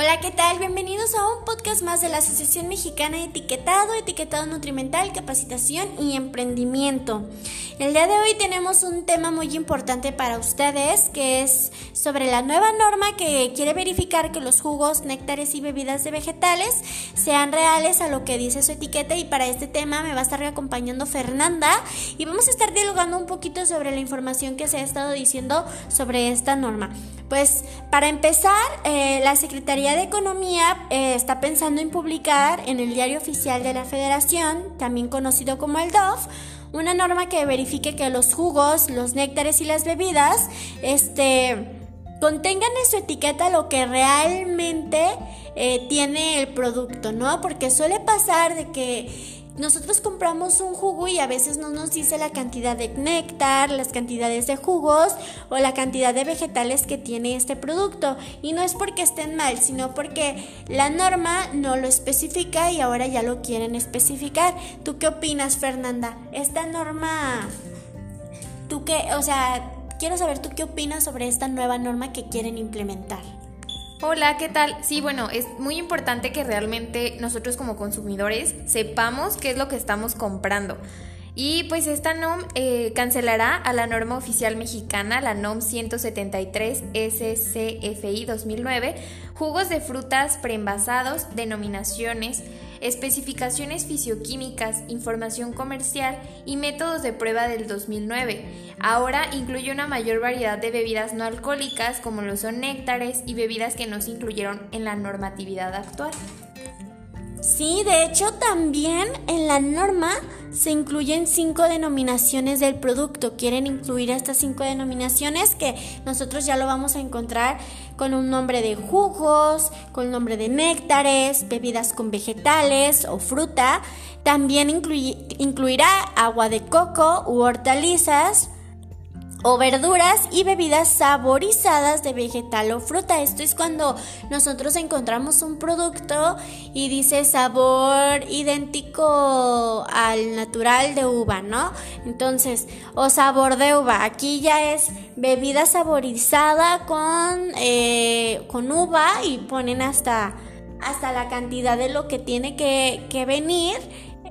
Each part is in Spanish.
Hola, ¿qué tal? Bienvenidos a un podcast más de la Asociación Mexicana de Etiquetado, Etiquetado Nutrimental, Capacitación y Emprendimiento. El día de hoy tenemos un tema muy importante para ustedes que es sobre la nueva norma que quiere verificar que los jugos, néctares y bebidas de vegetales sean reales a lo que dice su etiqueta y para este tema me va a estar acompañando Fernanda y vamos a estar dialogando un poquito sobre la información que se ha estado diciendo sobre esta norma. Pues para empezar, eh, la Secretaría de Economía eh, está pensando en publicar en el Diario Oficial de la Federación, también conocido como el DOF, una norma que verifique que los jugos, los néctares y las bebidas, este contengan en su etiqueta lo que realmente eh, tiene el producto, ¿no? Porque suele pasar de que nosotros compramos un jugo y a veces no nos dice la cantidad de néctar, las cantidades de jugos o la cantidad de vegetales que tiene este producto. Y no es porque estén mal, sino porque la norma no lo especifica y ahora ya lo quieren especificar. ¿Tú qué opinas, Fernanda? Esta norma, ¿tú qué? O sea, quiero saber tú qué opinas sobre esta nueva norma que quieren implementar. Hola, ¿qué tal? Sí, bueno, es muy importante que realmente nosotros como consumidores sepamos qué es lo que estamos comprando. Y pues esta NOM eh, cancelará a la norma oficial mexicana, la NOM 173 SCFI 2009, jugos de frutas preenvasados, denominaciones, especificaciones fisioquímicas, información comercial y métodos de prueba del 2009. Ahora incluye una mayor variedad de bebidas no alcohólicas como lo son néctares y bebidas que no se incluyeron en la normatividad actual. Sí, de hecho también en la norma se incluyen cinco denominaciones del producto. Quieren incluir estas cinco denominaciones que nosotros ya lo vamos a encontrar con un nombre de jugos, con nombre de néctares, bebidas con vegetales o fruta. También incluirá agua de coco u hortalizas o verduras y bebidas saborizadas de vegetal o fruta. Esto es cuando nosotros encontramos un producto y dice sabor idéntico al natural de uva, ¿no? Entonces, o sabor de uva. Aquí ya es bebida saborizada con, eh, con uva y ponen hasta, hasta la cantidad de lo que tiene que, que venir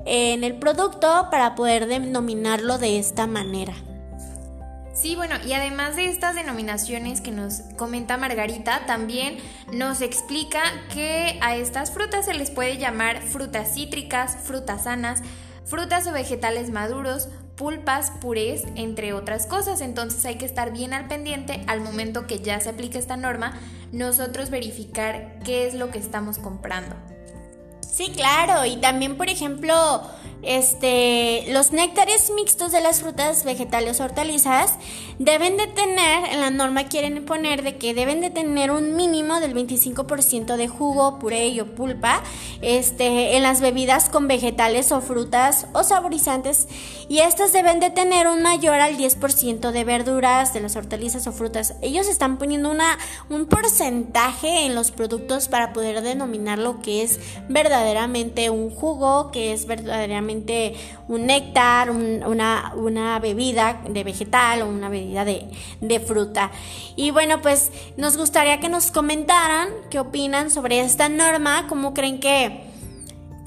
en el producto para poder denominarlo de esta manera. Sí, bueno, y además de estas denominaciones que nos comenta Margarita, también nos explica que a estas frutas se les puede llamar frutas cítricas, frutas sanas, frutas o vegetales maduros, pulpas, purés, entre otras cosas. Entonces hay que estar bien al pendiente al momento que ya se aplique esta norma, nosotros verificar qué es lo que estamos comprando. Sí, claro, y también, por ejemplo, este, los néctares mixtos de las frutas, vegetales o hortalizas deben de tener, en la norma quieren poner de que deben de tener un mínimo del 25% de jugo, puré o pulpa este, en las bebidas con vegetales o frutas o saborizantes y estas deben de tener un mayor al 10% de verduras de las hortalizas o frutas. Ellos están poniendo una, un porcentaje en los productos para poder denominar lo que es verdaderamente un jugo, que es verdaderamente un néctar, una, una, bebida de vegetal o una bebida de, de fruta. Y bueno, pues nos gustaría que nos comentaran qué opinan sobre esta norma, cómo creen que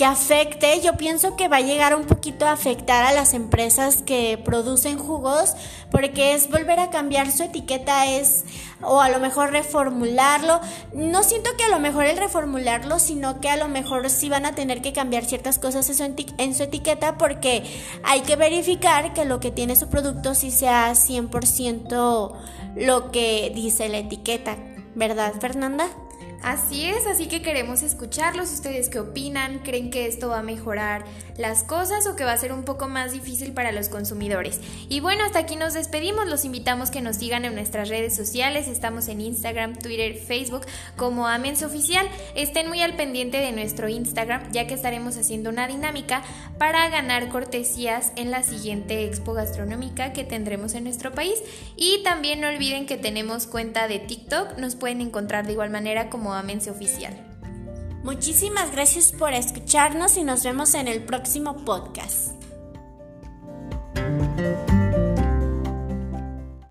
que afecte, yo pienso que va a llegar un poquito a afectar a las empresas que producen jugos, porque es volver a cambiar su etiqueta, es o a lo mejor reformularlo. No siento que a lo mejor el reformularlo, sino que a lo mejor sí van a tener que cambiar ciertas cosas en su etiqueta porque hay que verificar que lo que tiene su producto sí sea 100% lo que dice la etiqueta, ¿verdad, Fernanda? Así es, así que queremos escucharlos. ¿Ustedes qué opinan? ¿Creen que esto va a mejorar las cosas o que va a ser un poco más difícil para los consumidores? Y bueno, hasta aquí nos despedimos. Los invitamos que nos sigan en nuestras redes sociales. Estamos en Instagram, Twitter, Facebook como Amens Oficial. Estén muy al pendiente de nuestro Instagram ya que estaremos haciendo una dinámica para ganar cortesías en la siguiente expo gastronómica que tendremos en nuestro país. Y también no olviden que tenemos cuenta de TikTok. Nos pueden encontrar de igual manera como Oficial. Muchísimas gracias por escucharnos y nos vemos en el próximo podcast.